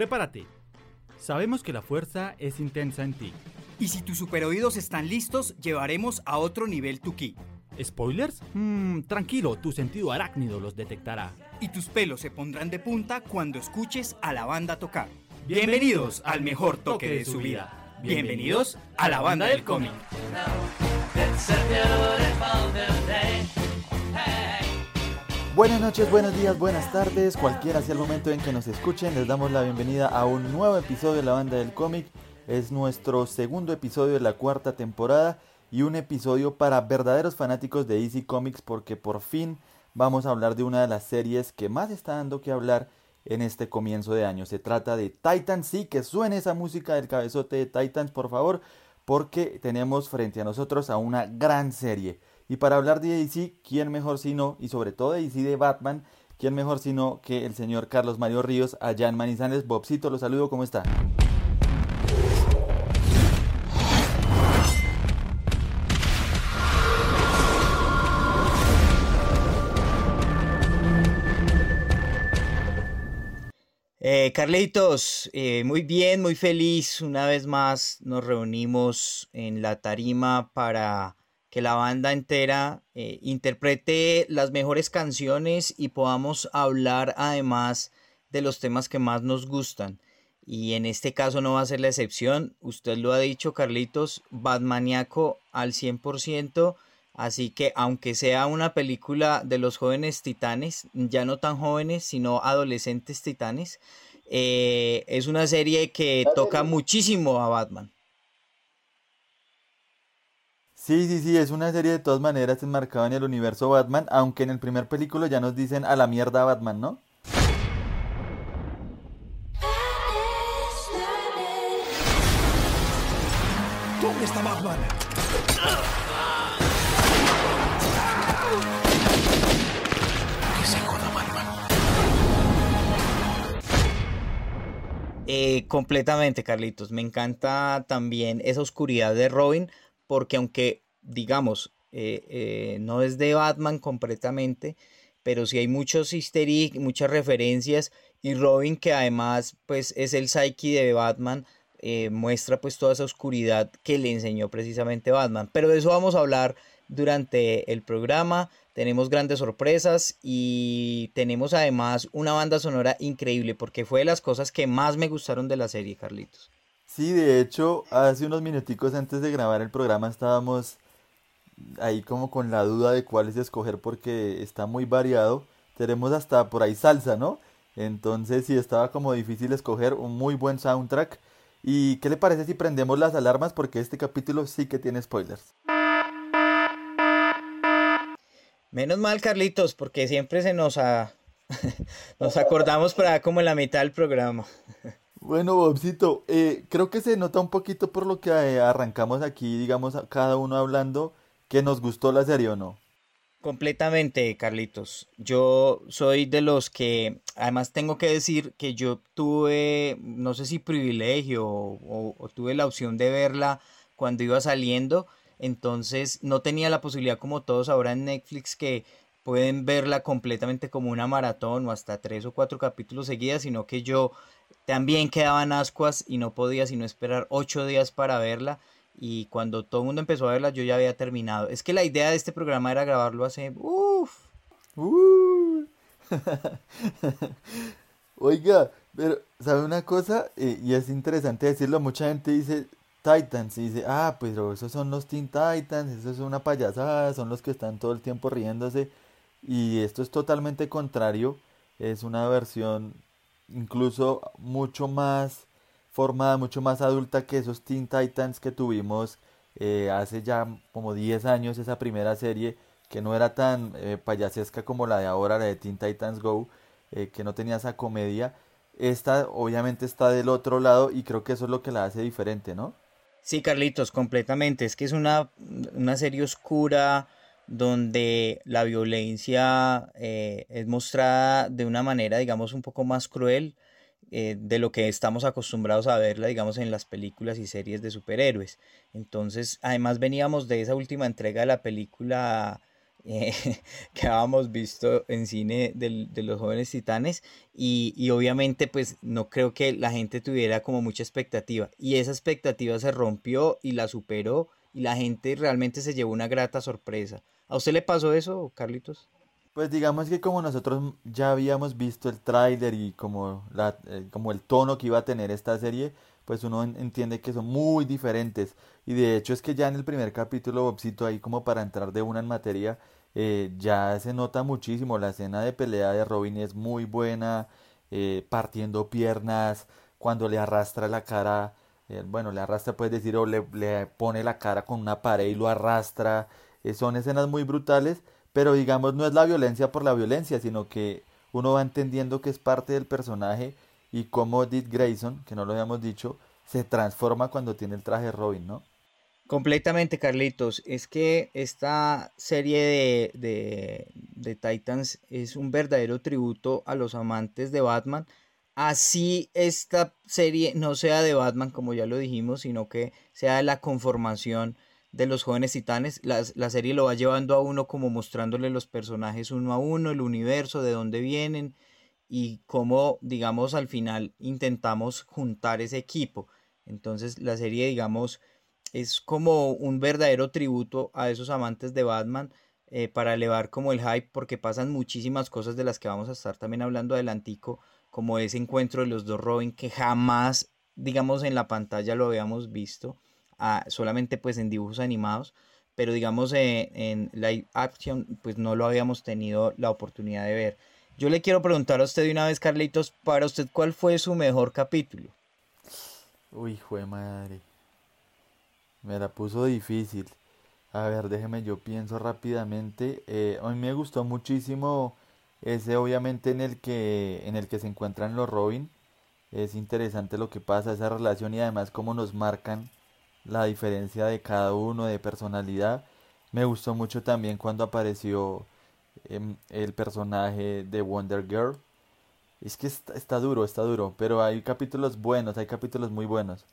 prepárate. Sabemos que la fuerza es intensa en ti. Y si tus superoídos están listos, llevaremos a otro nivel tu ki. ¿Spoilers? Mmm, tranquilo, tu sentido arácnido los detectará. Y tus pelos se pondrán de punta cuando escuches a la banda tocar. Bienvenidos al mejor toque de su vida. Bienvenidos a la banda del cómic. Buenas noches, buenos días, buenas tardes, cualquiera sea el momento en que nos escuchen, les damos la bienvenida a un nuevo episodio de la banda del cómic. Es nuestro segundo episodio de la cuarta temporada y un episodio para verdaderos fanáticos de DC Comics porque por fin vamos a hablar de una de las series que más está dando que hablar en este comienzo de año. Se trata de Titans, sí, que suene esa música del cabezote de Titans, por favor, porque tenemos frente a nosotros a una gran serie. Y para hablar de DC, ¿quién mejor sino, y sobre todo de DC de Batman, quién mejor sino que el señor Carlos Mario Ríos allá en Manizales? Bobcito, lo saludo, ¿cómo está? Eh, Carlitos, eh, muy bien, muy feliz. Una vez más nos reunimos en la tarima para que la banda entera eh, interprete las mejores canciones y podamos hablar además de los temas que más nos gustan. Y en este caso no va a ser la excepción. Usted lo ha dicho, Carlitos, Batmaniaco al 100%. Así que aunque sea una película de los jóvenes titanes, ya no tan jóvenes, sino adolescentes titanes, eh, es una serie que toca muchísimo a Batman. Sí, sí, sí, es una serie de todas maneras enmarcada en el universo Batman, aunque en el primer película ya nos dicen a la mierda Batman, ¿no? ¿Dónde está Batman? Eh, completamente, Carlitos. Me encanta también esa oscuridad de Robin, porque aunque, digamos, eh, eh, no es de Batman completamente, pero sí hay muchos easter muchas referencias, y Robin, que además pues, es el psyche de Batman, muestra pues toda esa oscuridad que le enseñó precisamente Batman. Pero de eso vamos a hablar durante el programa tenemos grandes sorpresas y tenemos además una banda sonora increíble porque fue de las cosas que más me gustaron de la serie, Carlitos. Sí, de hecho, hace unos minuticos antes de grabar el programa estábamos ahí como con la duda de cuál es escoger porque está muy variado. Tenemos hasta por ahí salsa, ¿no? Entonces sí estaba como difícil escoger un muy buen soundtrack. ¿Y qué le parece si prendemos las alarmas? Porque este capítulo sí que tiene spoilers. Menos mal, Carlitos, porque siempre se nos, nos acordamos para como en la mitad del programa. Bueno, Bobcito, eh, creo que se nota un poquito por lo que eh, arrancamos aquí, digamos, cada uno hablando, que nos gustó la serie o no. Completamente, Carlitos. Yo soy de los que, además tengo que decir que yo tuve, no sé si privilegio o tuve la opción de verla cuando iba saliendo entonces no tenía la posibilidad como todos ahora en Netflix que pueden verla completamente como una maratón o hasta tres o cuatro capítulos seguidas, sino que yo también quedaba en ascuas y no podía sino esperar ocho días para verla. Y cuando todo el mundo empezó a verla, yo ya había terminado. Es que la idea de este programa era grabarlo hace. ¡Uf! Oiga, pero, ¿sabe una cosa? Eh, y es interesante decirlo, mucha gente dice, Titans y dice, ah, pero esos son los Teen Titans, eso es una payasada, son los que están todo el tiempo riéndose. Y esto es totalmente contrario, es una versión incluso mucho más formada, mucho más adulta que esos Teen Titans que tuvimos eh, hace ya como 10 años, esa primera serie que no era tan eh, payasesca como la de ahora, la de Teen Titans Go, eh, que no tenía esa comedia. Esta obviamente está del otro lado y creo que eso es lo que la hace diferente, ¿no? Sí, Carlitos, completamente. Es que es una, serie oscura donde la violencia eh, es mostrada de una manera, digamos, un poco más cruel eh, de lo que estamos acostumbrados a verla, digamos, en las películas y series de superhéroes. Entonces, además veníamos de esa última entrega de la película eh, que habíamos visto en cine de los jóvenes titanes y, y, obviamente pues no creo que la gente tuviera como mucha expectativa y esa expectativa se rompió y la superó y la gente realmente se llevó una grata sorpresa. ¿A usted le pasó eso, Carlitos? Pues digamos que como nosotros ya habíamos visto el tráiler y como, la, eh, como el tono que iba a tener esta serie, pues uno entiende que son muy diferentes. Y de hecho es que ya en el primer capítulo, Bobcito, ahí como para entrar de una en materia, eh, ya se nota muchísimo. La escena de pelea de Robin es muy buena, eh, partiendo piernas, cuando le arrastra la cara, bueno, le arrastra, puedes decir, o le, pone la cara con una pared y lo arrastra. Son escenas muy brutales pero digamos, no es la violencia por la violencia, sino que uno va entendiendo que es parte del personaje y cómo Dick Grayson, que no lo habíamos dicho, se transforma cuando tiene el traje Robin, ¿no? Completamente, Carlitos. Es que esta serie de, de, de, Titans es un verdadero tributo a los amantes de Batman. Así esta serie no sea de Batman, como ya lo dijimos, sino que sea de la conformación de los jóvenes titanes. La, la, serie lo va llevando a uno como mostrándole los personajes uno a uno, el universo, de dónde vienen y cómo, digamos, al final intentamos juntar ese equipo. Entonces la serie, digamos, es como un verdadero tributo a esos amantes de Batman eh, para elevar como el hype porque pasan muchísimas cosas de las que vamos a estar también hablando adelantico, como ese encuentro de los dos Robin que jamás, digamos, en la pantalla lo habíamos visto solamente pues en dibujos animados, pero digamos eh, en live action pues no lo habíamos tenido la oportunidad de ver. Yo le quiero preguntar a usted de una vez, Carlitos, para usted, ¿cuál fue su mejor capítulo? Uy, fue madre. Me la puso difícil. A ver, déjeme, yo pienso rápidamente. Eh, a mí me gustó muchísimo ese, obviamente, en el que en el que se encuentran los Robin. Es interesante lo que pasa, esa relación y además cómo nos marcan la diferencia de cada uno de personalidad. Me gustó mucho también cuando apareció em, el personaje de Wonder Girl. Es que está, duro, está duro, pero hay capítulos buenos, hay capítulos muy buenos.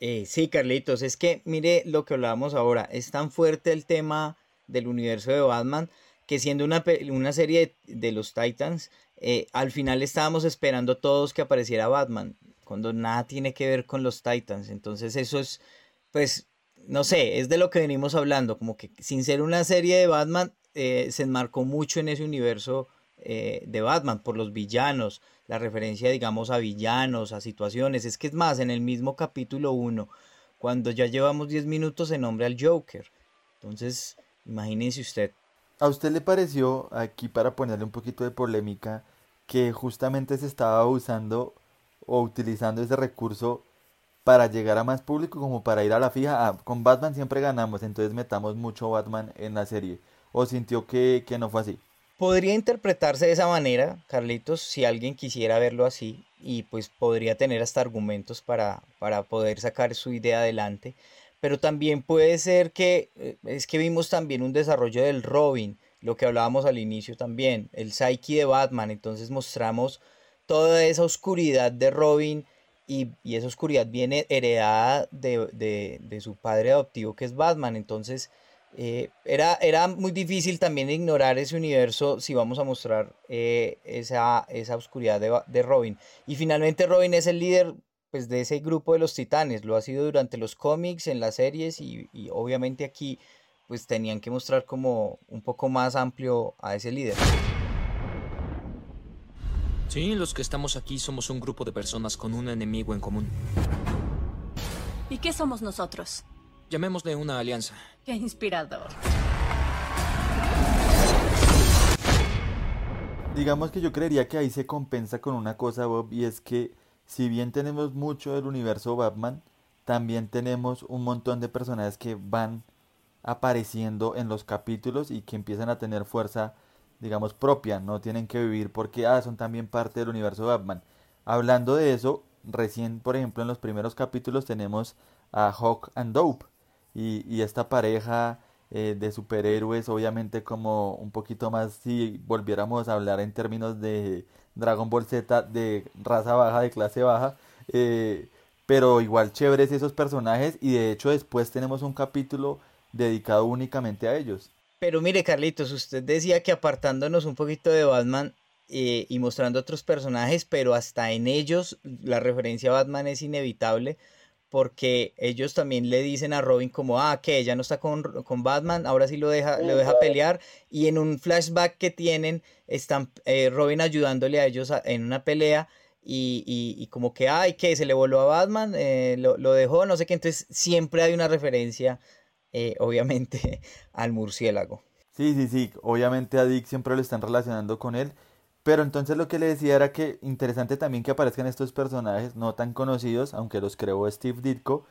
Eh, sí, Carlitos, es que mire lo que hablábamos ahora, es tan fuerte el tema del universo de Batman que siendo una, una serie de, los Titans, eh, al final estábamos esperando todos que apareciera Batman, cuando nada tiene que ver con los Titans, entonces eso es pues, no sé, es de lo que venimos hablando, como que sin ser una serie de Batman, eh, se enmarcó mucho en ese universo eh, de Batman, por los villanos, la referencia, digamos, a villanos, a situaciones. Es que es más, en el mismo capítulo 1, cuando ya llevamos 10 minutos, se nombra al Joker. Entonces, imagínense usted. ¿A usted le pareció, aquí para ponerle un poquito de polémica, que justamente se estaba usando o utilizando ese recurso para llegar a más público como para ir a la fija. Ah, con Batman siempre ganamos, entonces metamos mucho Batman en la serie. ¿O sintió que, que no fue así? Podría interpretarse de esa manera, Carlitos, si alguien quisiera verlo así, y pues podría tener hasta argumentos para, para poder sacar su idea adelante. Pero también puede ser que eh, es que vimos también un desarrollo del Robin, lo que hablábamos al inicio también, el psyche de Batman, entonces mostramos toda esa oscuridad de Robin y, esa oscuridad viene heredada de, su padre adoptivo que es Batman. Entonces eh, era, era muy difícil también ignorar ese universo si vamos a mostrar eh, esa, esa oscuridad de, Robin. Y finalmente Robin es el líder pues, de ese grupo de los titanes. Lo ha sido durante los cómics, en las series y, y obviamente aquí pues tenían que mostrar como un poco más amplio a ese líder. Sí, los que estamos aquí somos un grupo de personas con un enemigo en común. ¿Y qué somos nosotros? Llamémosle una alianza. Qué inspirador. Digamos que yo creería que ahí se compensa con una cosa, Bob, y es que si bien tenemos mucho del universo Batman, también tenemos un montón de personajes que van apareciendo en los capítulos y que empiezan a tener fuerza digamos, propia, no tienen que vivir porque ah, son también parte del universo de Batman. Hablando de eso, recién, por ejemplo, en los primeros capítulos tenemos a Hawk and Dope y, y esta pareja eh, de superhéroes, obviamente como un poquito más si volviéramos a hablar en términos de Dragon Ball Z de raza baja, de clase baja, eh, pero igual chéveres esos personajes y de hecho después tenemos un capítulo dedicado únicamente a ellos. Pero mire, Carlitos, usted decía que apartándonos un poquito de Batman eh, y mostrando otros personajes, pero hasta en ellos la referencia a Batman es inevitable porque ellos también le dicen a Robin como, ah, que ella no está con, con, Batman, ahora sí lo deja, lo deja pelear, y en un flashback que tienen, están eh, Robin ayudándole a ellos en una pelea, y, y, como que, ay, que se le voló a Batman, eh, lo, lo, dejó, no sé qué, entonces siempre hay una referencia, eh, obviamente, al murciélago. Sí, sí, sí, obviamente a Dick siempre lo están relacionando con él, pero entonces lo que le decía era que interesante también que aparezcan estos personajes no tan conocidos, aunque los creó Steve Ditko,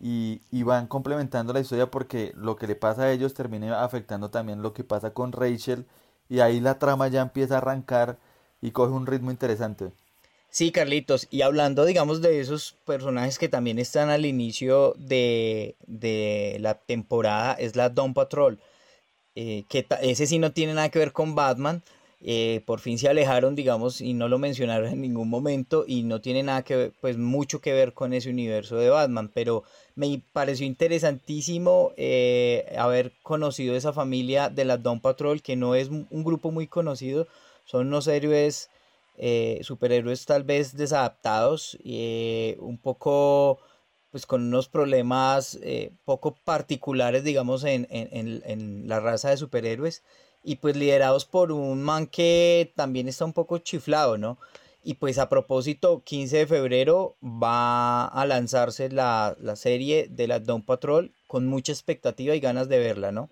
y, y, van complementando la historia porque lo que le pasa a ellos termina afectando también lo que pasa con Rachel, y ahí la trama ya empieza a arrancar y coge un ritmo interesante. Sí, Carlitos, y hablando, digamos, de esos personajes que también están al inicio de, de la temporada, es la Dawn Patrol, eh, que ese sí no tiene nada que ver con Batman, eh, por fin se alejaron, digamos, y no lo mencionaron en ningún momento y no tiene nada que ver, pues mucho que ver con ese universo de Batman, pero me pareció interesantísimo eh, haber conocido esa familia de la Dawn Patrol, que no es un grupo muy conocido, son unos héroes, eh, superhéroes tal vez desadaptados, un poco pues con unos problemas poco particulares, digamos, en, en, en la raza de superhéroes y pues liderados por un man que también está un poco chiflado, ¿no? Y pues a propósito, 15 de febrero va a lanzarse la, serie de la Dawn Patrol con mucha expectativa y ganas de verla, ¿no?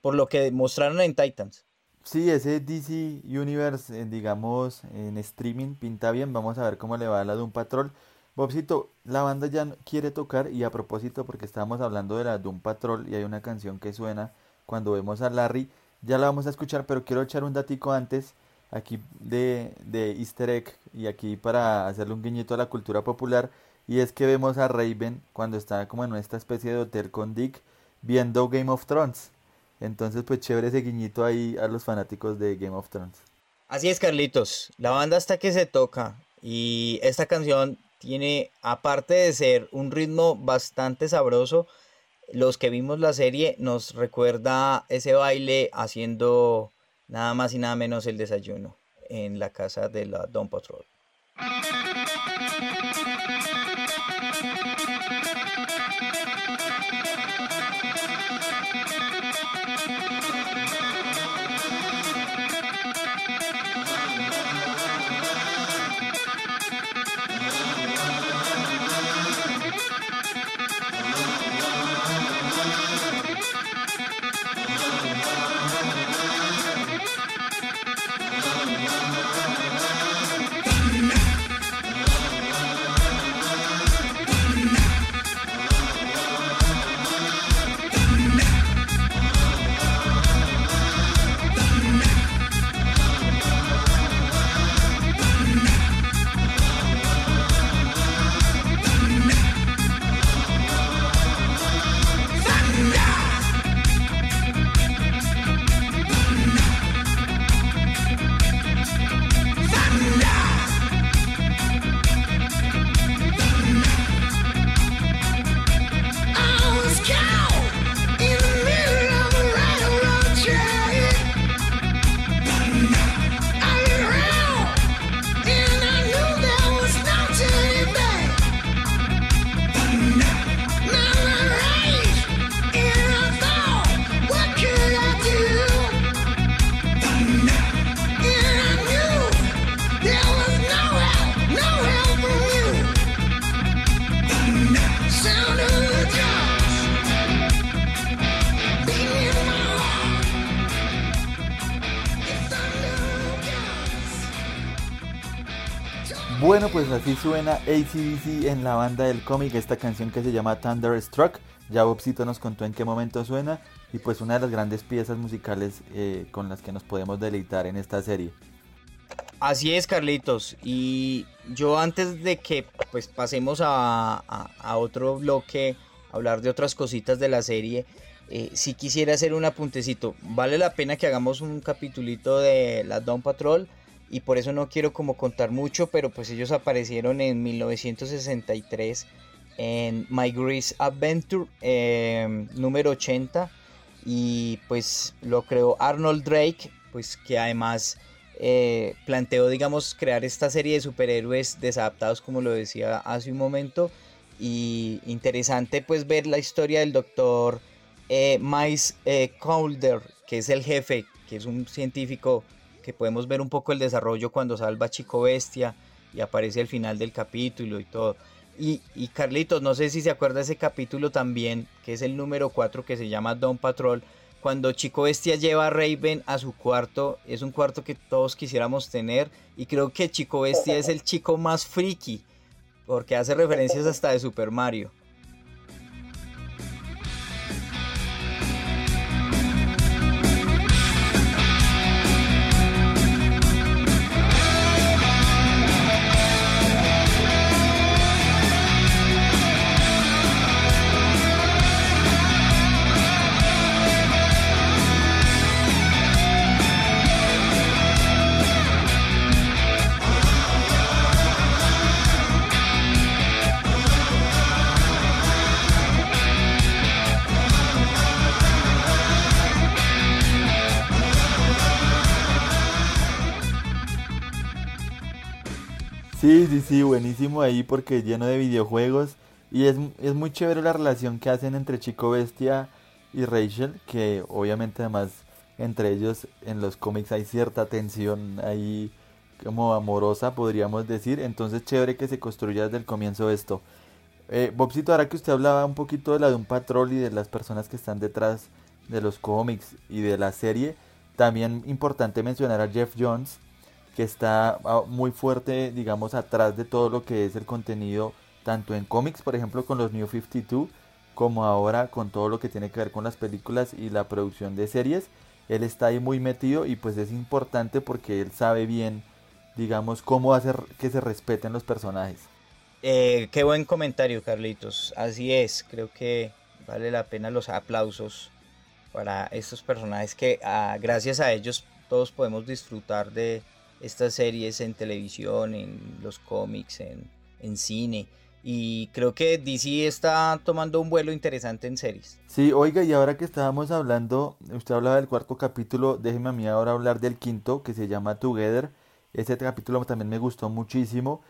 Por lo que mostraron en Titans. Sí, ese DC Universe, eh, digamos, en streaming pinta bien. Vamos a ver cómo le va a la Doom Patrol. Bobcito, la banda ya quiere tocar y a propósito porque estábamos hablando de la Doom Patrol y hay una canción que suena cuando vemos a Larry ya la vamos a escuchar, pero quiero echar un datico antes aquí de, de easter egg y aquí para hacerle un guiñito a la cultura popular y es que vemos a Raven cuando está como en esta especie de hotel con Dick viendo Game of Thrones. Entonces pues chévere ese guiñito ahí a los fanáticos de Game of Thrones. Así es Carlitos, la banda hasta que se toca y esta canción tiene aparte de ser un ritmo bastante sabroso, los que vimos la serie nos recuerda ese baile haciendo nada más y nada menos el desayuno en la casa de la Don Patrol. Así suena ACDC en la banda del cómic, esta canción que se llama Thunderstruck. Ya Bobcito nos contó en qué momento suena y pues una de las grandes piezas musicales eh, con las que nos podemos deleitar en esta serie. Así es, Carlitos. Y yo antes de que pues pasemos a, otro bloque, hablar de otras cositas de la serie, eh, si quisiera hacer un apuntecito. Vale la pena que hagamos un capitulito de la Dawn Patrol y por eso no quiero como contar mucho, pero pues ellos aparecieron en 1963 en My Grease Adventure em, número 80 y pues lo creó Arnold Drake, pues que además eh, planteó, digamos, crear esta serie de superhéroes desadaptados, como lo decía hace un momento, y interesante pues ver la historia del doctor eh, Miles eh, Calder, que es el jefe, que es un científico que podemos ver un poco el desarrollo cuando salva Chico Bestia y aparece al final del capítulo y todo. Y, y Carlitos, no sé si se acuerda ese capítulo también, que es el número 4 que se llama Don Patrol, cuando Chico Bestia lleva a Raven a su cuarto, es un cuarto que todos quisiéramos tener y creo que Chico Bestia es el chico más friki porque hace referencias hasta de Super Mario. Sí, sí, sí, buenísimo ahí porque lleno de videojuegos. Y es, es muy chévere la relación que hacen entre Chico Bestia y Rachel, que obviamente además entre ellos en los cómics hay cierta tensión ahí como amorosa, podríamos decir. Entonces chévere que se construya desde el comienzo esto. Eh, Bobcito, ahora que usted hablaba un poquito de la de un patrol y de las personas que están detrás de los cómics y de la serie, también importante mencionar a Jeff Jones, que está ah, muy fuerte, digamos, atrás de todo lo que es el contenido, tanto en cómics, por ejemplo, con los New 52, como ahora con todo lo que tiene que ver con las películas y la producción de series. Él está ahí muy metido y pues es importante porque él sabe bien, digamos, cómo hacer que se respeten los personajes. Eh, qué buen comentario, Carlitos. Así es, creo que vale la pena los aplausos para estos personajes que ah, gracias a ellos todos podemos disfrutar de, estas series en televisión, en los cómics, en, en cine. Y creo que DC está tomando un vuelo interesante en series. Sí, oiga, y ahora que estábamos hablando, usted hablaba del cuarto capítulo, déjeme a mí ahora hablar del quinto, que se llama Together. Ese capítulo también me gustó muchísimo,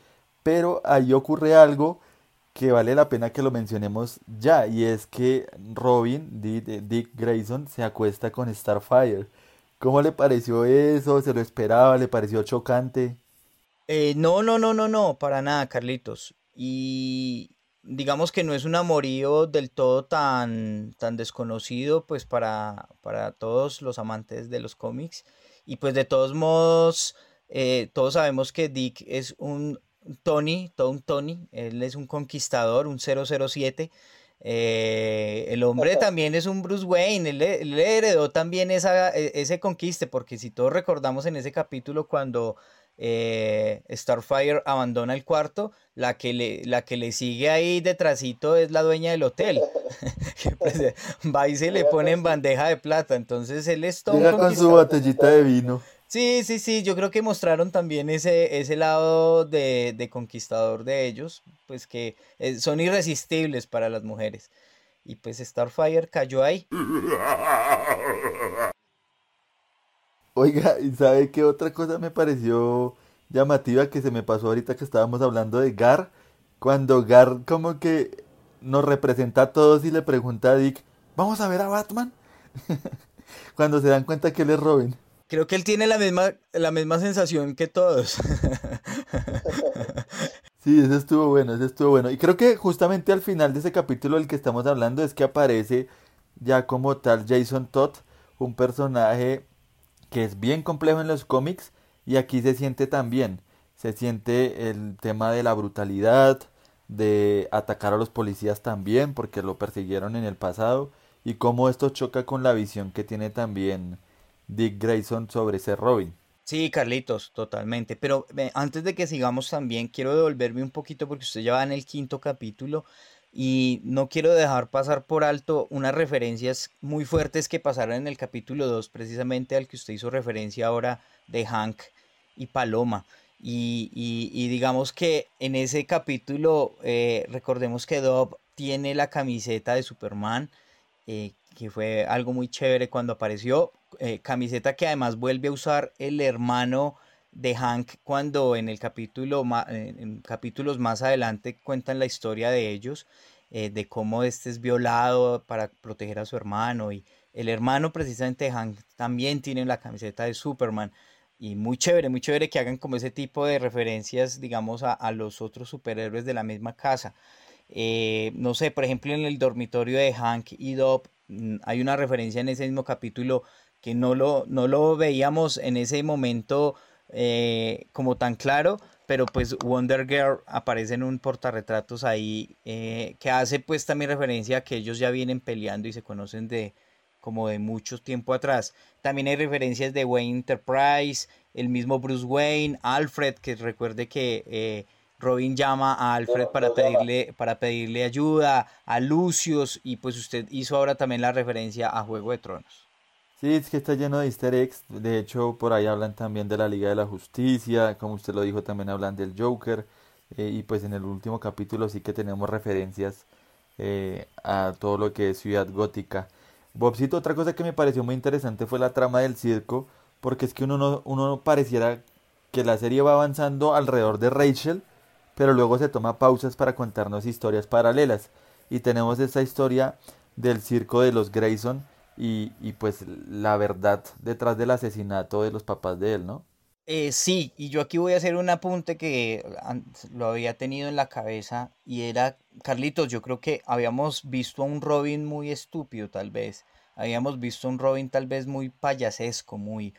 pero ahí ocurre algo que vale la pena que lo mencionemos ya, y es que Robin, Dick Grayson, se acuesta con Starfire. ¿Cómo le pareció eso? ¿Se lo esperaba? ¿Le pareció chocante? Eh, no, no, no, no, no, para nada, Carlitos. Y digamos que no es un amorío del todo tan, tan desconocido, pues para, para todos los amantes de los cómics. Y pues de todos modos, eh, todos sabemos que Dick es un Tony, todo un Tony, él es un conquistador, un 007 eh, el hombre también es un Bruce Wayne, él, heredó también esa, e, ese conquiste, porque si todos recordamos en ese capítulo cuando eh, Starfire abandona el cuarto, la que, le, la que le sigue ahí detrásito es la dueña del hotel. Pues, va y se le pone en bandeja de plata, entonces él es todo... Llega con su botellita de vino. Sí, sí, sí, yo creo que mostraron también ese, ese lado de, de conquistador de ellos, pues que eh, son irresistibles para las mujeres. Y pues Starfire cayó ahí. Oiga, ¿y sabe qué otra cosa me pareció llamativa que se me pasó ahorita que estábamos hablando de Gar? Cuando Gar como que nos representa a todos y le pregunta a Dick, ¿vamos a ver a Batman? Cuando se dan cuenta que él es Robin. Creo que él tiene la misma, la misma sensación que todos. Sí, eso estuvo bueno, eso estuvo bueno. Y creo que justamente al final de ese capítulo del que estamos hablando es que aparece ya como tal Jason Todd, un personaje que es bien complejo en los cómics y aquí se siente también. Se siente el tema de la brutalidad, de atacar a los policías también porque lo persiguieron en el pasado y cómo esto choca con la visión que tiene también Dick Grayson sobre ser Robin. Sí, Carlitos, totalmente. Pero antes de que sigamos también, quiero devolverme un poquito porque usted ya va en el quinto capítulo y no quiero dejar pasar por alto unas referencias muy fuertes que pasaron en el capítulo 2, precisamente al que usted hizo referencia ahora de Hank y Paloma. Y, digamos que en ese capítulo, eh, recordemos que Dob tiene la camiseta de Superman, eh, que fue algo muy chévere cuando apareció. Eh, camiseta que además vuelve a usar el hermano de Hank cuando en el capítulo en capítulos más adelante cuentan la historia de ellos eh, de cómo este es violado para proteger a su hermano y el hermano precisamente de Hank también tiene la camiseta de Superman y muy chévere, muy chévere que hagan como ese tipo de referencias digamos a, los otros superhéroes de la misma casa. Eh, no sé, por ejemplo en el dormitorio de Hank y Dob hay una referencia en ese mismo capítulo que no lo, no lo veíamos en ese momento eh, como tan claro, pero pues Wonder Girl aparece en un portarretratos ahí eh, que hace pues también referencia a que ellos ya vienen peleando y se conocen de como de mucho tiempo atrás. También hay referencias de Wayne Enterprise, el mismo Bruce Wayne, Alfred, que recuerde que eh, Robin llama a Alfred para pedirle, para pedirle ayuda, a Lucius, y pues usted hizo ahora también la referencia a Juego de Tronos. Sí, es que está lleno de easter eggs. De hecho, por ahí hablan también de la Liga de la Justicia. Como usted lo dijo, también hablan del Joker. Eh, y pues en el último capítulo sí que tenemos referencias eh, a todo lo que es Ciudad Gótica. Bobcito, otra cosa que me pareció muy interesante fue la trama del circo. Porque es que uno no, uno pareciera que la serie va avanzando alrededor de Rachel. Pero luego se toma pausas para contarnos historias paralelas. Y tenemos esta historia del circo de los Grayson y, y, pues la verdad detrás del asesinato de los papás de él, ¿no? Eh, sí, y yo aquí voy a hacer un apunte que lo había tenido en la cabeza y era, Carlitos, yo creo que habíamos visto a un Robin muy estúpido tal vez, habíamos visto a un Robin tal vez muy payasesco, muy,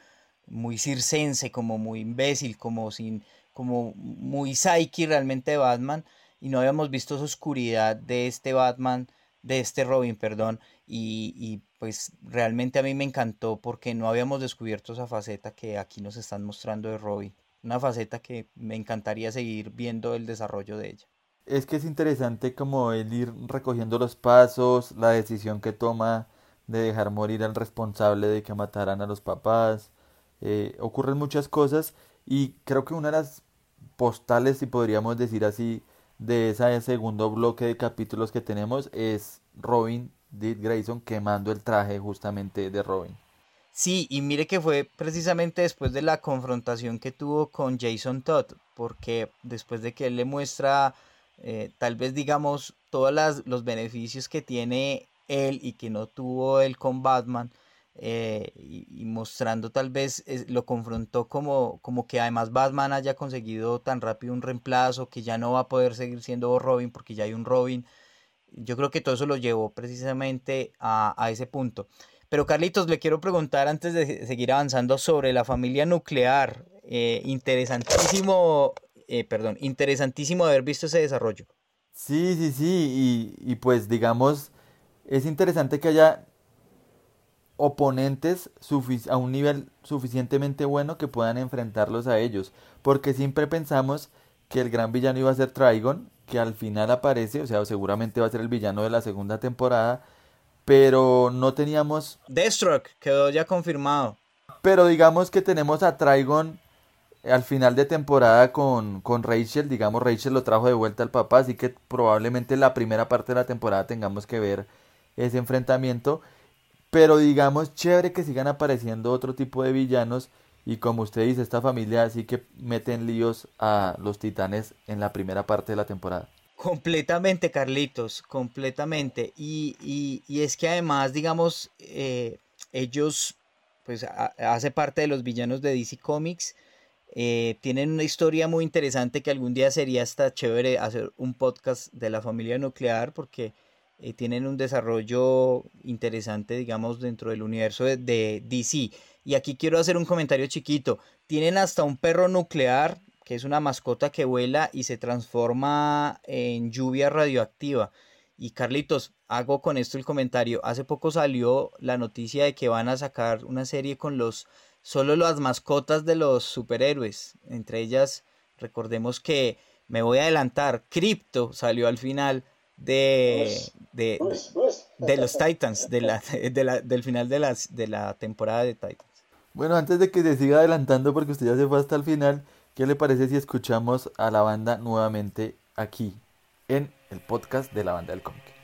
muy circense, como muy imbécil, como sin, como muy psyche realmente de Batman, y no habíamos visto esa oscuridad de este Batman, de este Robin, perdón, y, y pues realmente a mí me encantó porque no habíamos descubierto esa faceta que aquí nos están mostrando de Robin. Una faceta que me encantaría seguir viendo el desarrollo de ella. Es que es interesante como el ir recogiendo los pasos, la decisión que toma de dejar morir al responsable de que mataran a los papás. Eh, ocurren muchas cosas y creo que una de las postales, si podríamos decir así, de ese segundo bloque de capítulos que tenemos es Robin Dick Grayson quemando el traje justamente de Robin. Sí, y mire que fue precisamente después de la confrontación que tuvo con Jason Todd, porque después de que él le muestra eh, tal vez digamos todos los beneficios que tiene él y que no tuvo él con Batman, eh, y, mostrando tal vez lo confrontó como, como que además Batman haya conseguido tan rápido un reemplazo, que ya no va a poder seguir siendo Robin porque ya hay un Robin yo creo que todo eso lo llevó precisamente a, ese punto. Pero Carlitos, le quiero preguntar antes de seguir avanzando sobre la familia nuclear. Eh, interesantísimo, eh, perdón, interesantísimo haber visto ese desarrollo. Sí, sí, sí, y pues digamos, es interesante que haya oponentes a un nivel suficientemente bueno que puedan enfrentarlos a ellos, porque siempre pensamos que el gran villano iba a ser Trigon, que al final aparece, o sea, seguramente va a ser el villano de la segunda temporada, pero no teníamos... Deathstroke, quedó ya confirmado. Pero digamos que tenemos a Trigon al final de temporada con, con Rachel, digamos Rachel lo trajo de vuelta al papá, así que probablemente en la primera parte de la temporada tengamos que ver ese enfrentamiento, pero digamos chévere que sigan apareciendo otro tipo de villanos y como usted dice, esta familia sí que meten líos a los titanes en la primera parte de la temporada. Completamente, Carlitos, completamente. Y, y, es que además, digamos, eh, ellos, pues, hace parte de los villanos de DC Comics. Eh, tienen una historia muy interesante que algún día sería hasta chévere hacer un podcast de la familia nuclear porque eh, tienen un desarrollo interesante, digamos, dentro del universo de, de DC. Y aquí quiero hacer un comentario chiquito. Tienen hasta un perro nuclear, que es una mascota que vuela y se transforma en lluvia radioactiva. Y Carlitos, hago con esto el comentario. Hace poco salió la noticia de que van a sacar una serie con los solo las mascotas de los superhéroes. Entre ellas, recordemos que me voy a adelantar, Crypto salió al final de, de, de, los Titans, de la, del final de, las, de la temporada de Titans. Bueno, antes de que se siga adelantando, porque usted ya se fue hasta el final, ¿qué le parece si escuchamos a la banda nuevamente aquí, en el podcast de la banda del cómic?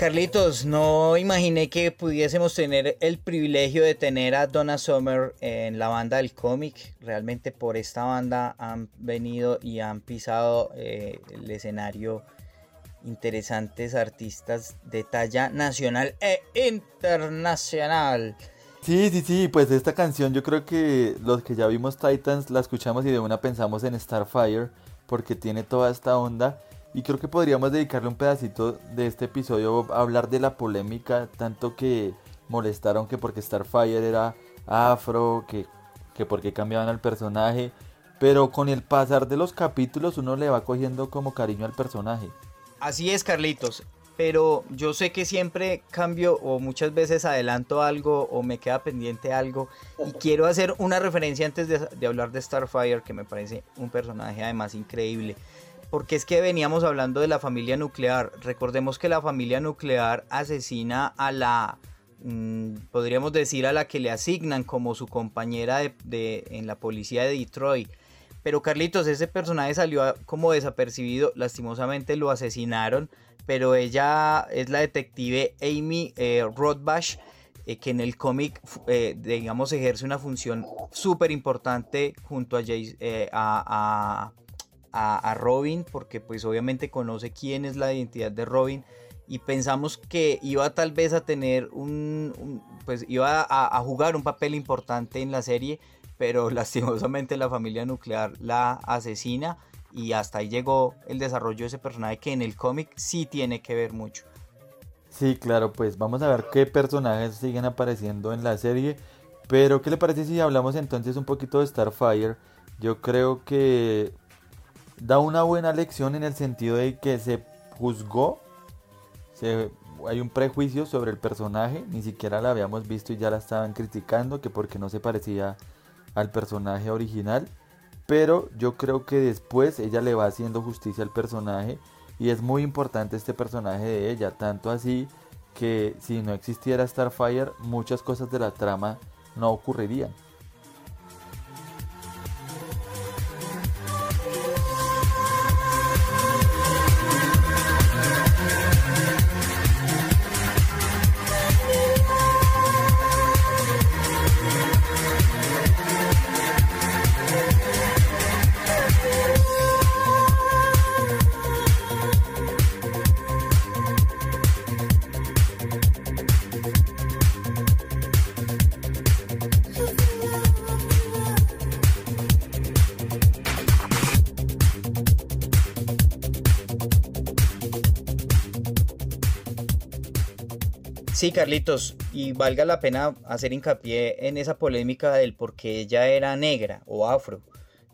Carlitos, no imaginé que pudiésemos tener el privilegio de tener a Donna Summer en la banda del cómic. Realmente por esta banda han venido y han pisado eh, el escenario interesantes artistas de talla nacional e internacional. Sí, sí, sí, pues esta canción yo creo que los que ya vimos Titans la escuchamos y de una pensamos en Starfire porque tiene toda esta onda y creo que podríamos dedicarle un pedacito de este episodio a hablar de la polémica, tanto que molestaron que porque Starfire era afro, que, que porque cambiaban al personaje, pero con el pasar de los capítulos uno le va cogiendo como cariño al personaje. Así es, Carlitos. Pero yo sé que siempre cambio o muchas veces adelanto algo o me queda pendiente algo. Y quiero hacer una referencia antes de, de hablar de Starfire, que me parece un personaje además increíble. Porque es que veníamos hablando de la familia nuclear. Recordemos que la familia nuclear asesina a la, mmm, podríamos decir, a la que le asignan como su compañera de, en la policía de Detroit. Pero Carlitos, ese personaje salió como desapercibido, lastimosamente lo asesinaron, pero ella es la detective Amy eh, Rothbach, eh, que en el cómic, eh, digamos, ejerce una función súper importante junto a, Jace, eh, a, a, Robin, porque pues obviamente conoce quién es la identidad de Robin. Y pensamos que iba tal vez a tener un, pues iba a jugar un papel importante en la serie, pero lastimosamente la familia nuclear la asesina y hasta ahí llegó el desarrollo de ese personaje que en el cómic sí tiene que ver mucho. Sí, claro, pues vamos a ver qué personajes siguen apareciendo en la serie, pero ¿qué le parece si hablamos entonces un poquito de Starfire? Yo creo que da una buena lección en el sentido de que se juzgó, hay un prejuicio sobre el personaje, ni siquiera la habíamos visto y ya la estaban criticando, que porque no se parecía al personaje original, pero yo creo que después ella le va haciendo justicia al personaje y es muy importante este personaje de ella, tanto así que si no existiera Starfire muchas cosas de la trama no ocurrirían. Sí, Carlitos, y valga la pena hacer hincapié en esa polémica del por qué ella era negra o afro.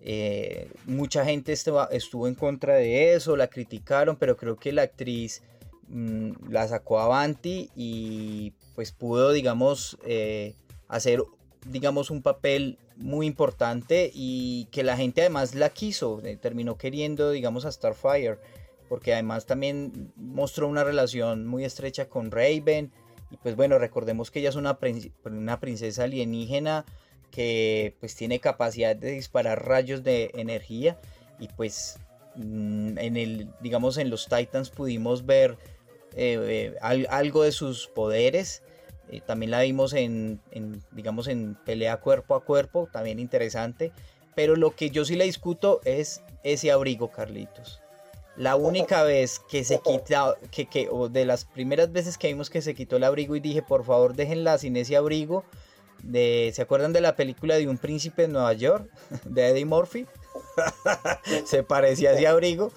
Eh, mucha gente estuvo, en contra de eso, la criticaron, pero creo que la actriz mmm, la sacó avanti y pues pudo, digamos, eh, hacer, digamos, un papel muy importante y que la gente además la quiso, eh, terminó queriendo, digamos, a Starfire, porque además también mostró una relación muy estrecha con Raven y pues bueno, recordemos que ella es una, una princesa alienígena que pues tiene capacidad de disparar rayos de energía y pues mm, en el digamos en los Titans pudimos ver eh, eh, algo de sus poderes. Eh, también la vimos en, en, digamos en pelea cuerpo a cuerpo también interesante. Pero lo que yo sí le discuto es ese abrigo Carlitos la única vez que se quita, que, que, o de las primeras veces que vimos que se quitó el abrigo y dije, por favor, déjenla sin ese abrigo, de, ¿se acuerdan de la película de un príncipe en Nueva York? De Eddie Murphy. Se parecía a ese abrigo.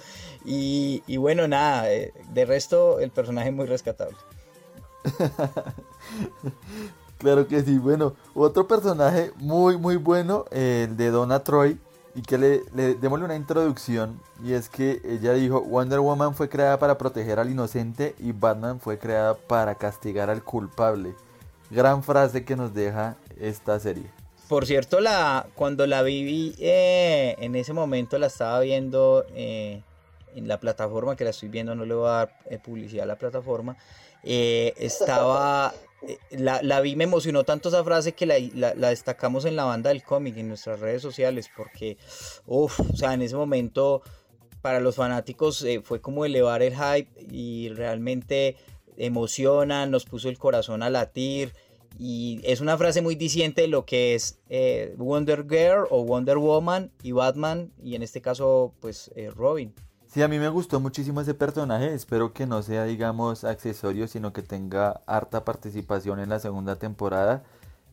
Y, y bueno, nada, eh, de resto el personaje muy rescatable. Claro que sí, bueno, otro personaje muy muy bueno, el de Donna Troy, y que le, le démosle una introducción, y es que ella dijo, Wonder Woman fue creada para proteger al inocente y Batman fue creada para castigar al culpable. Gran frase que nos deja esta serie. Por cierto, la, cuando la vi eh, en ese momento la estaba viendo eh, en la plataforma que la estoy viendo, no le voy a dar eh, publicidad a la plataforma. eh, estaba, eh, la, la vi, me emocionó tanto esa frase que la, la- destacamos en la banda del cómic, en nuestras redes sociales, porque, uff, o sea, en ese momento para los fanáticos fue como elevar el hype y realmente emociona, nos puso el corazón a latir. Y es una frase muy diciente de lo que es Wonder Girl o Wonder Woman y Batman, y en este caso, pues Robin. Sí, a mí me gustó muchísimo ese personaje. Espero que no sea, digamos, accesorio, sino que tenga harta participación en la segunda temporada.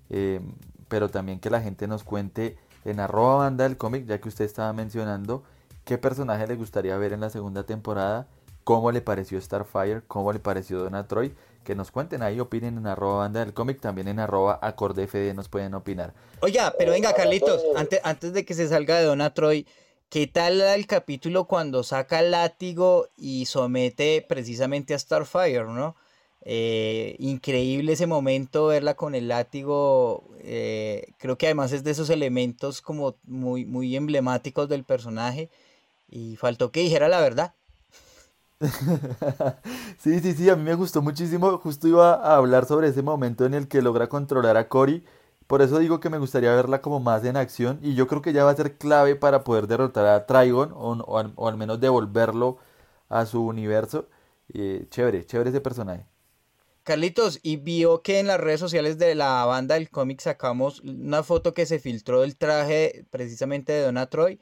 Eh, pero también que la gente nos cuente en arroba banda del cómic, ya que usted estaba mencionando, qué personaje le gustaría ver en la segunda temporada, cómo le pareció Starfire, cómo le pareció Donna Troy. Que nos cuenten ahí, opinen en arroba banda del cómic, también en arroba acordefd nos pueden opinar. Oiga, pero venga, Carlitos, antes, antes de que se salga de Donna Troy, ¿qué tal el capítulo cuando saca el látigo y somete precisamente a Starfire, ¿no? Eh, increíble ese momento, verla con el látigo. eh, creo que además es de esos elementos como muy, muy emblemáticos del personaje. Y faltó que dijera la verdad. Sí, sí, sí, a mí me gustó muchísimo. Justo iba a hablar sobre ese momento en el que logra controlar a Cory. Por eso digo que me gustaría verla como más en acción. Y yo creo que ya va a ser clave para poder derrotar a Trigon o, al, menos devolverlo a su universo. Chévere, chévere ese personaje. Carlitos, y vio que en las redes sociales de la banda del cómic sacamos una foto que se filtró del traje precisamente de Donna Troy.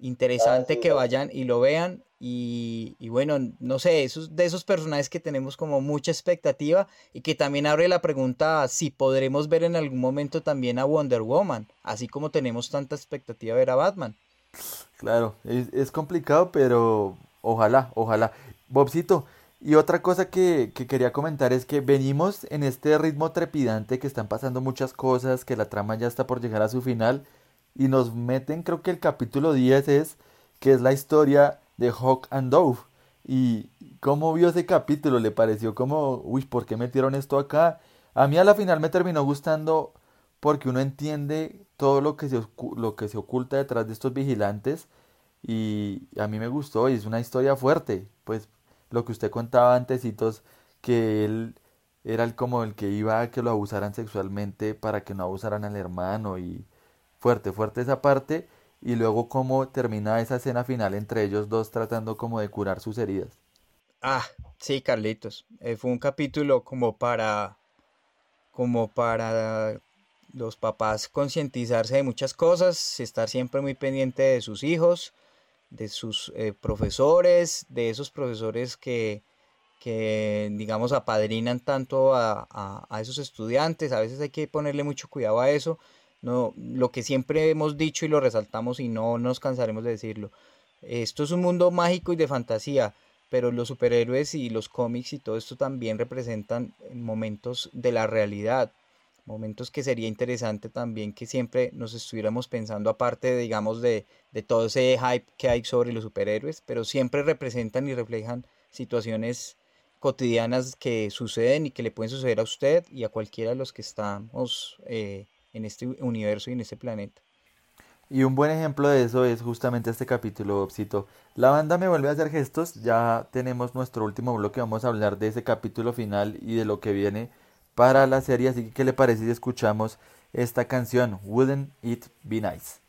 Interesante que vayan y lo vean. Y, y bueno, no sé, esos, de esos personajes que tenemos como mucha expectativa y que también abre la pregunta si podremos ver en algún momento también a Wonder Woman, así como tenemos tanta expectativa de ver a Batman. Claro, es, es complicado, pero ojalá, ojalá. Bobcito, y otra cosa que, que quería comentar es que venimos en este ritmo trepidante que están pasando muchas cosas, que la trama ya está por llegar a su final, y nos meten, creo que el capítulo 10 es, que es la historia de Hawk and Dove. ¿Y cómo vio ese capítulo? ¿Le pareció como, uy, ¿por qué metieron esto acá? A mí a la final me terminó gustando porque uno entiende todo lo que se, lo que se oculta detrás de estos vigilantes y a mí me gustó y es una historia fuerte, pues lo que usted contaba antesitos, que él era el, como el que iba a que lo abusaran sexualmente para que no abusaran al hermano y fuerte, fuerte esa parte y luego cómo termina esa escena final entre ellos dos tratando como de curar sus heridas. Ah, sí, Carlitos. eh, fue un capítulo como para, como para los papás concientizarse de muchas cosas, estar siempre muy pendiente de sus hijos, de sus eh, profesores, de esos profesores que, que digamos, apadrinan tanto a, a- a esos estudiantes. A veces hay que ponerle mucho cuidado a eso. No, lo que siempre hemos dicho y lo resaltamos y no nos cansaremos de decirlo. Esto es un mundo mágico y de fantasía, pero los superhéroes y los cómics y todo esto también representan momentos de la realidad, momentos que sería interesante también que siempre nos estuviéramos pensando aparte, digamos, de, de todo ese hype que hay sobre los superhéroes, pero siempre representan y reflejan situaciones cotidianas que suceden y que le pueden suceder a usted y a cualquiera de los que estamos eh, en este universo y en este planeta. Y un buen ejemplo de eso es justamente este capítulo, Bobcito. La banda me vuelve a hacer gestos, ya tenemos nuestro último bloque, vamos a hablar de ese capítulo final y de lo que viene para la serie, así que ¿qué le parece si escuchamos esta canción, Wouldn't It Be Nice?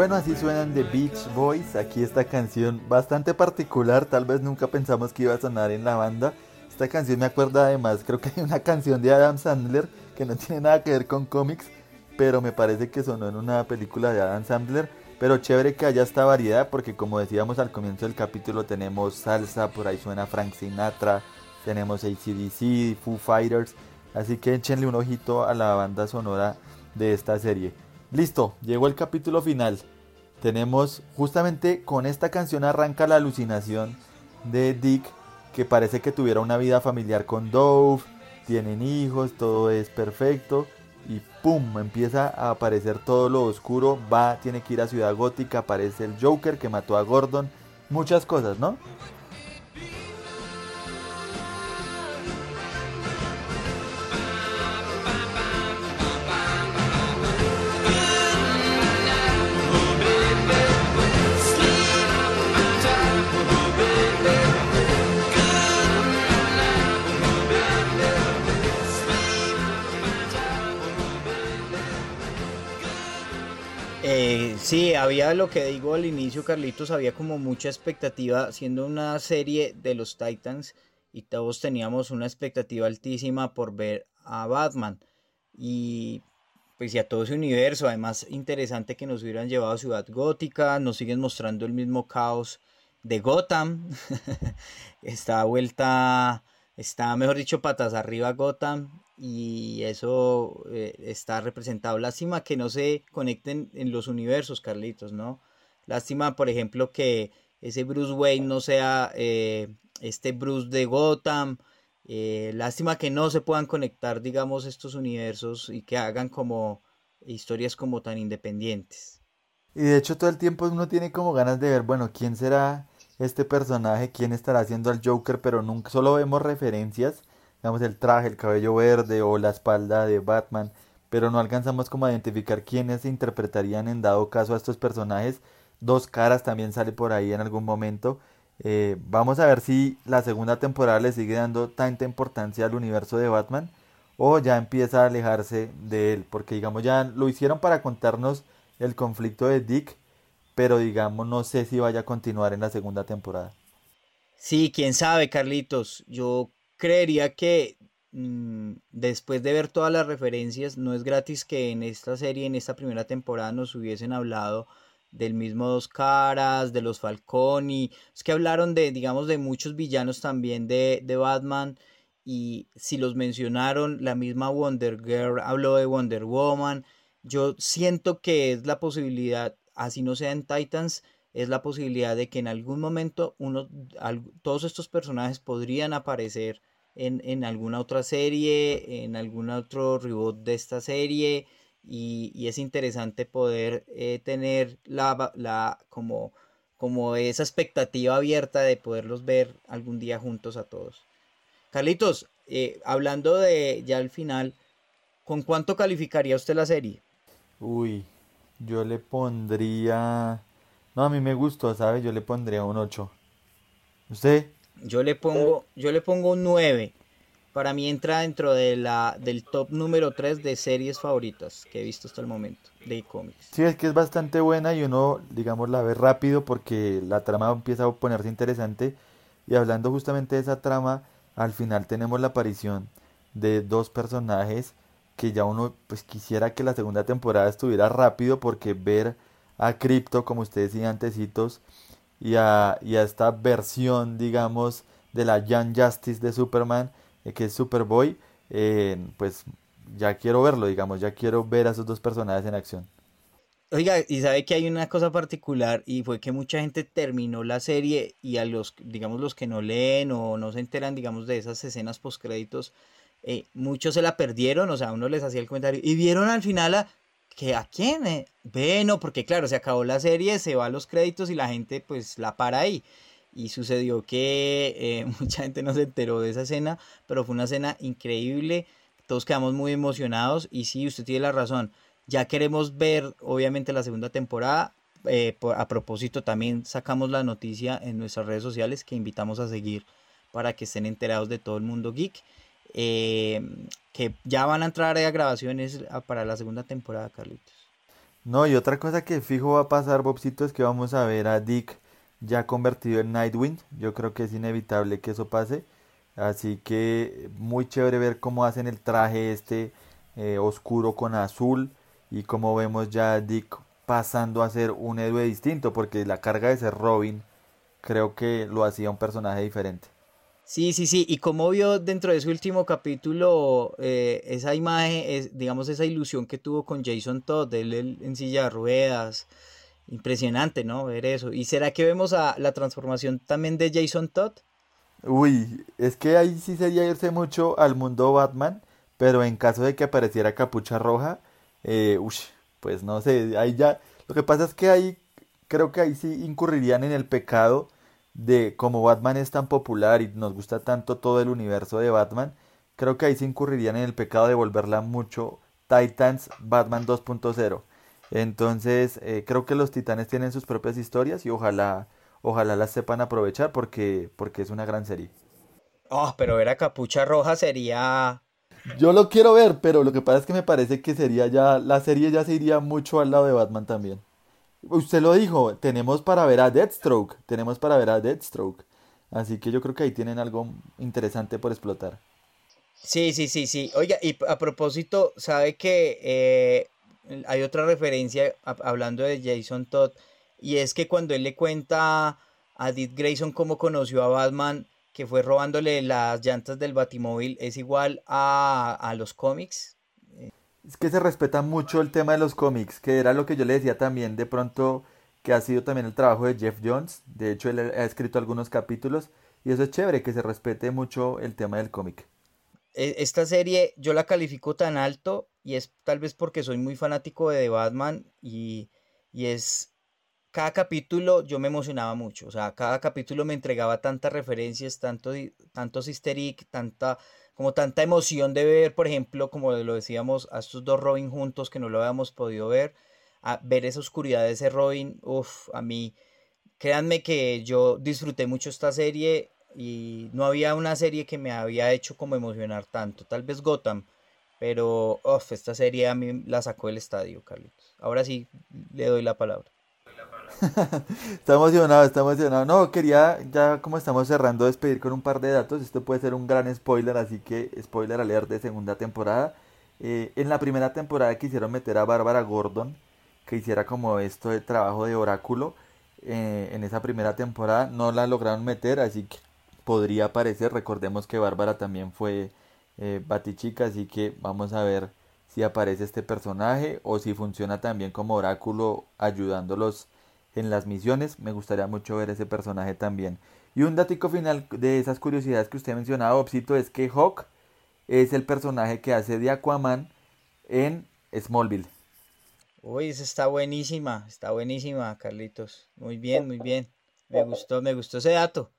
Bueno, así suenan The Beach Boys. Aquí esta canción bastante particular, tal vez nunca pensamos que iba a sonar en la banda. Esta canción me acuerda además, creo que hay una canción de Adam Sandler que no tiene nada que ver con cómics, pero me parece que sonó en una película de Adam Sandler. Pero chévere que haya esta variedad porque como decíamos al comienzo del capítulo tenemos salsa, por ahí suena Frank Sinatra, tenemos ACDC, Foo Fighters, así que échenle un ojito a la banda sonora de esta serie. Listo, llegó el capítulo final. Tenemos justamente con esta canción arranca la alucinación de Dick que parece que tuviera una vida familiar con Dove, tienen hijos, todo es perfecto y pum, empieza a aparecer todo lo oscuro, va, tiene que ir a Ciudad Gótica, aparece el Joker que mató a Gordon, muchas cosas, ¿no? Eh, sí, había lo que digo al inicio, Carlitos, había como mucha expectativa, siendo una serie de los Titans y todos teníamos una expectativa altísima por ver a Batman. Y pues y a todo ese universo, además interesante que nos hubieran llevado a Ciudad Gótica, nos siguen mostrando el mismo caos de Gotham, está vuelta, está mejor dicho patas arriba Gotham y eso eh, está representado. Lástima que no se conecten en los universos, Carlitos, ¿no? Lástima, por ejemplo, que ese Bruce Wayne no sea eh, este Bruce de Gotham. Eh, lástima que no se puedan conectar, digamos, estos universos y que hagan como historias como tan independientes. Y de hecho todo el tiempo uno tiene como ganas de ver, bueno, quién será este personaje, quién estará haciendo al Joker, pero nunca solo vemos referencias digamos el traje, el cabello verde o la espalda de Batman, pero no alcanzamos como a identificar quiénes interpretarían en dado caso a estos personajes. Dos caras también sale por ahí en algún momento. Eh, vamos a ver si la segunda temporada le sigue dando tanta importancia al universo de Batman o ya empieza a alejarse de él, porque digamos ya lo hicieron para contarnos el conflicto de Dick, pero digamos no sé si vaya a continuar en la segunda temporada. Sí, quién sabe, Carlitos. Yo creería que mmm, después de ver todas las referencias, no es gratis que en esta serie, en esta primera temporada, nos hubiesen hablado del mismo Dos Caras, de los Falconi, es que hablaron de, digamos, de muchos villanos también de, de Batman, y si los mencionaron, la misma Wonder Girl habló de Wonder Woman, yo siento que es la posibilidad, así no sea en Titans, es la posibilidad de que en algún momento uno, al, todos estos personajes podrían aparecer en, en, alguna otra serie, en algún otro reboot de esta serie. Y, y es interesante poder eh, tener la, la, como, como esa expectativa abierta de poderlos ver algún día juntos a todos. Carlitos, eh, hablando de ya al final, ¿con cuánto calificaría usted la serie? Uy, yo le pondría... No, a mí me gustó, ¿sabe? Yo le pondría un 8. ¿Usted? Yo le pongo, yo le pongo un 9. Para mí entra dentro de la, del top número 3 de series favoritas que he visto hasta el momento de cómics. Sí, es que es bastante buena y uno, digamos, la ve rápido porque la trama empieza a ponerse interesante. Y hablando justamente de esa trama, al final tenemos la aparición de dos personajes que ya uno pues quisiera que la segunda temporada estuviera rápido porque ver a Crypto, como ustedes decía antecitos, y a, y a esta versión, digamos, de la Young Justice de Superman, eh, que es Superboy, eh, pues ya quiero verlo, digamos, ya quiero ver a esos dos personajes en acción. Oiga, y sabe que hay una cosa particular y fue que mucha gente terminó la serie y a los, digamos, los que no leen o no se enteran, digamos, de esas escenas postcréditos, eh, muchos se la perdieron, o sea, uno les hacía el comentario y vieron al final a, que a quién, eh? bueno, porque claro, se acabó la serie, se va los créditos y la gente pues la para ahí. Y sucedió que eh, mucha gente no se enteró de esa escena, pero fue una escena increíble, todos quedamos muy emocionados y sí, usted tiene la razón, ya queremos ver obviamente la segunda temporada, eh, a propósito también sacamos la noticia en nuestras redes sociales que invitamos a seguir para que estén enterados de todo el mundo geek. Eh, que ya van a entrar a grabaciones para la segunda temporada, Carlitos. No, y otra cosa que fijo va a pasar, Bobcito, es que vamos a ver a Dick ya convertido en Nightwing. Yo creo que es inevitable que eso pase. Así que muy chévere ver cómo hacen el traje este eh, oscuro con azul y cómo vemos ya a Dick pasando a ser un héroe distinto, porque la carga de ser Robin creo que lo hacía un personaje diferente. Sí, sí, sí. Y como vio dentro de su último capítulo eh, esa imagen, digamos, esa ilusión que tuvo con Jason Todd, él, él en silla de ruedas. Impresionante, ¿no? Ver eso. ¿Y será que vemos a la transformación también de Jason Todd? Uy, es que ahí sí sería irse mucho al mundo Batman, pero en caso de que apareciera Capucha Roja, eh, ush, pues no sé, ahí ya, lo que pasa es que ahí, creo que ahí sí incurrirían en el pecado de como Batman es tan popular y nos gusta tanto todo el universo de Batman, creo que ahí se incurrirían en el pecado de volverla mucho Titans Batman 2.0. Entonces, eh, creo que los titanes tienen sus propias historias y ojalá, ojalá las sepan aprovechar porque, porque es una gran serie. Oh, pero ver a Capucha Roja sería... Yo lo quiero ver, pero lo que pasa es que me parece que sería ya, la serie ya se iría mucho al lado de Batman también. Usted lo dijo, tenemos para ver a Deathstroke, tenemos para ver a Deathstroke. Así que yo creo que ahí tienen algo interesante por explotar. Sí, sí, sí, sí. Oiga, y a propósito, ¿sabe que eh, hay otra referencia hablando de Jason Todd? Y es que cuando él le cuenta a Dick Grayson cómo conoció a Batman, que fue robándole las llantas del Batimóvil, es igual a, a los cómics. Es que se respeta mucho el tema de los cómics, que era lo que yo le decía también de pronto, que ha sido también el trabajo de Jeff Jones. De hecho, él ha escrito algunos capítulos y eso es chévere, que se respete mucho el tema del cómic. E- Esta serie yo la califico tan alto y es tal vez porque soy muy fanático de Batman y, y es cada capítulo yo me emocionaba mucho, o sea, cada capítulo me entregaba tantas referencias, tanto, tantos easter egg, tanta, como tanta emoción de ver, por ejemplo, como lo decíamos, a estos dos Robin juntos que no lo habíamos podido ver, a ver esa oscuridad de ese Robin, uff, a mí, créanme que yo disfruté mucho esta serie y no había una serie que me había hecho como emocionar tanto, tal vez Gotham, pero uf, esta serie a mí la sacó del estadio, Carlitos. Ahora sí le doy la palabra. Está emocionado, está emocionado. No, quería, ya como estamos cerrando, despedir con un par de datos. Esto puede ser un gran spoiler, así que spoiler alert de segunda temporada. Eh, en la primera temporada quisieron meter a Bárbara Gordon, que hiciera como esto de trabajo de oráculo. eh, en esa primera temporada no la lograron meter, así que podría aparecer. Recordemos que Bárbara también fue eh, Batichica, así que vamos a ver si aparece este personaje o si funciona también como oráculo ayudándolos en las misiones. Me gustaría mucho ver ese personaje también. Y un datico final de esas curiosidades que usted mencionaba, Obsito, es que Hawk es el personaje que hace de Aquaman en Smallville. Uy, esa está buenísima, está buenísima, Carlitos. Muy bien, muy bien. Me gustó, me gustó ese dato.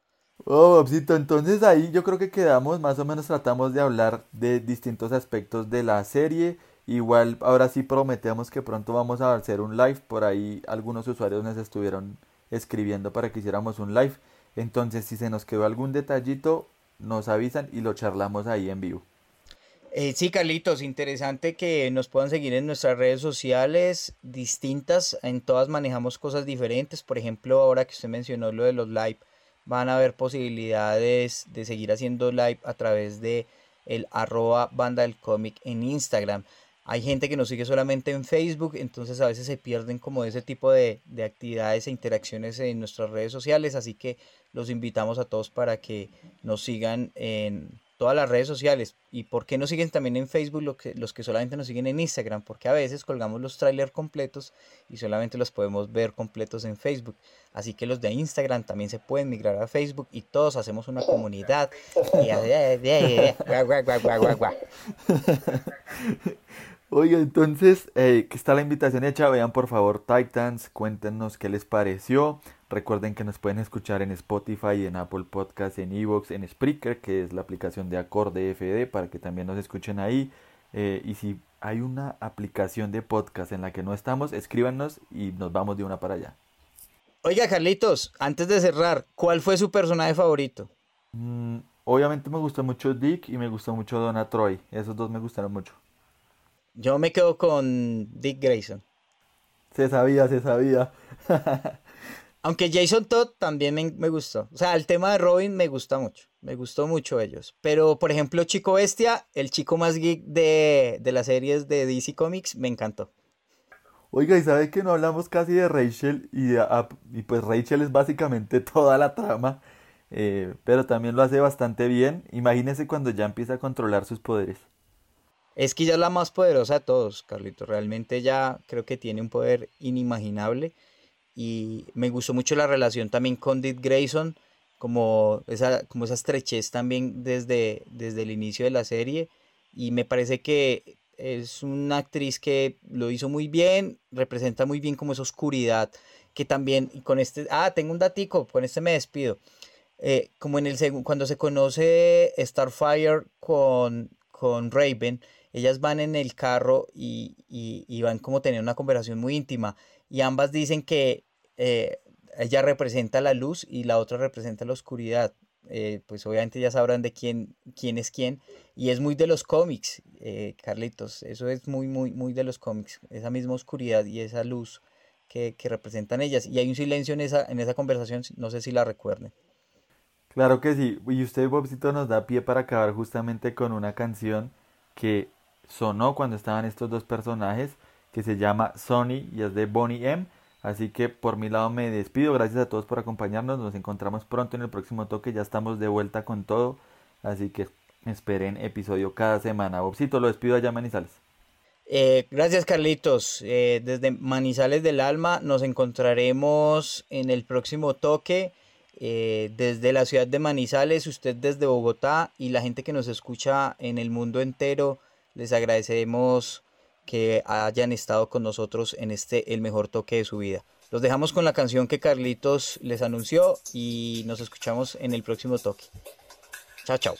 Oh, Bobcito, entonces ahí yo creo que quedamos, más o menos tratamos de hablar de distintos aspectos de la serie. Igual ahora sí prometemos que pronto vamos a hacer un live. Por ahí algunos usuarios nos estuvieron escribiendo para que hiciéramos un live. Entonces si se nos quedó algún detallito, nos avisan y lo charlamos ahí en vivo. Eh, sí, Carlitos, interesante que nos puedan seguir en nuestras redes sociales distintas. En todas manejamos cosas diferentes. Por ejemplo, ahora que usted mencionó lo de los live, van a haber posibilidades de seguir haciendo live a través de el arroba banda del cómic en Instagram. Hay gente que nos sigue solamente en Facebook, entonces a veces se pierden como ese tipo de, de actividades e interacciones en nuestras redes sociales, así que los invitamos a todos para que nos sigan en todas las redes sociales. ¿Y por qué nos siguen también en Facebook lo que- los que solamente nos siguen en Instagram? Porque a veces colgamos los trailers completos y solamente los podemos ver completos en Facebook. Así que los de Instagram también se pueden migrar a Facebook y todos hacemos una comunidad. Oye, entonces, eh, que está la invitación hecha, vean por favor Titans, cuéntenos qué les pareció. Recuerden que nos pueden escuchar en Spotify, en Apple Podcast, en Evox, en Spreaker, que es la aplicación de Acorde FD, para que también nos escuchen ahí. Eh, y si hay una aplicación de podcast en la que no estamos, escríbanos y nos vamos de una para allá. Oiga, Carlitos, antes de cerrar, ¿cuál fue su personaje favorito? Mm, obviamente me gustó mucho Dick y me gustó mucho Donna Troy. Esos dos me gustaron mucho. Yo me quedo con Dick Grayson. Se sabía, se sabía. Aunque Jason Todd también me, me gustó. O sea, el tema de Robin me gusta mucho. Me gustó mucho ellos. Pero, por ejemplo, Chico Bestia, el chico más geek de, de las series de DC Comics, me encantó. Oiga, y sabe que no hablamos casi de Rachel y, de App, y pues Rachel es básicamente toda la trama, eh, pero también lo hace bastante bien. Imagínese cuando ya empieza a controlar sus poderes. Es es la más poderosa de todos, Carlito. Realmente ella creo que tiene un poder inimaginable. Y me gustó mucho la relación también con Dick Grayson, como esa, como esa estrechez también desde, desde el inicio de la serie. Y me parece que es una actriz que lo hizo muy bien, representa muy bien como esa oscuridad que también, con este, ah, tengo un datico, con este me despido. Eh, como en el segundo, cuando se conoce Starfire con, con Raven, ellas van en el carro y, y, van como tener una conversación muy íntima y ambas dicen que eh, ella representa la luz y la otra representa la oscuridad. Eh, pues obviamente ya sabrán de quién, quién es quién. Y es muy de los cómics, eh, Carlitos. Eso es muy, muy, muy de los cómics. Esa misma oscuridad y esa luz que, que representan ellas. Y hay un silencio en esa, en esa conversación, no sé si la recuerden. Claro que sí. Y usted, Bobcito, nos da pie para acabar justamente con una canción que sonó cuando estaban estos dos personajes, que se llama Sony y es de Bonnie M. Así que por mi lado me despido. Gracias a todos por acompañarnos. Nos encontramos pronto en el próximo toque. Ya estamos de vuelta con todo. Así que esperen episodio cada semana. Bobcito, lo despido allá, Manizales. Eh, gracias Carlitos. Eh, desde Manizales del Alma nos encontraremos en el próximo toque. Eh, desde la ciudad de Manizales, usted desde Bogotá y la gente que nos escucha en el mundo entero, les agradecemos que hayan estado con nosotros en este el mejor toque de su vida. Los dejamos con la canción que Carlitos les anunció y nos escuchamos en el próximo toque. Chao, chao.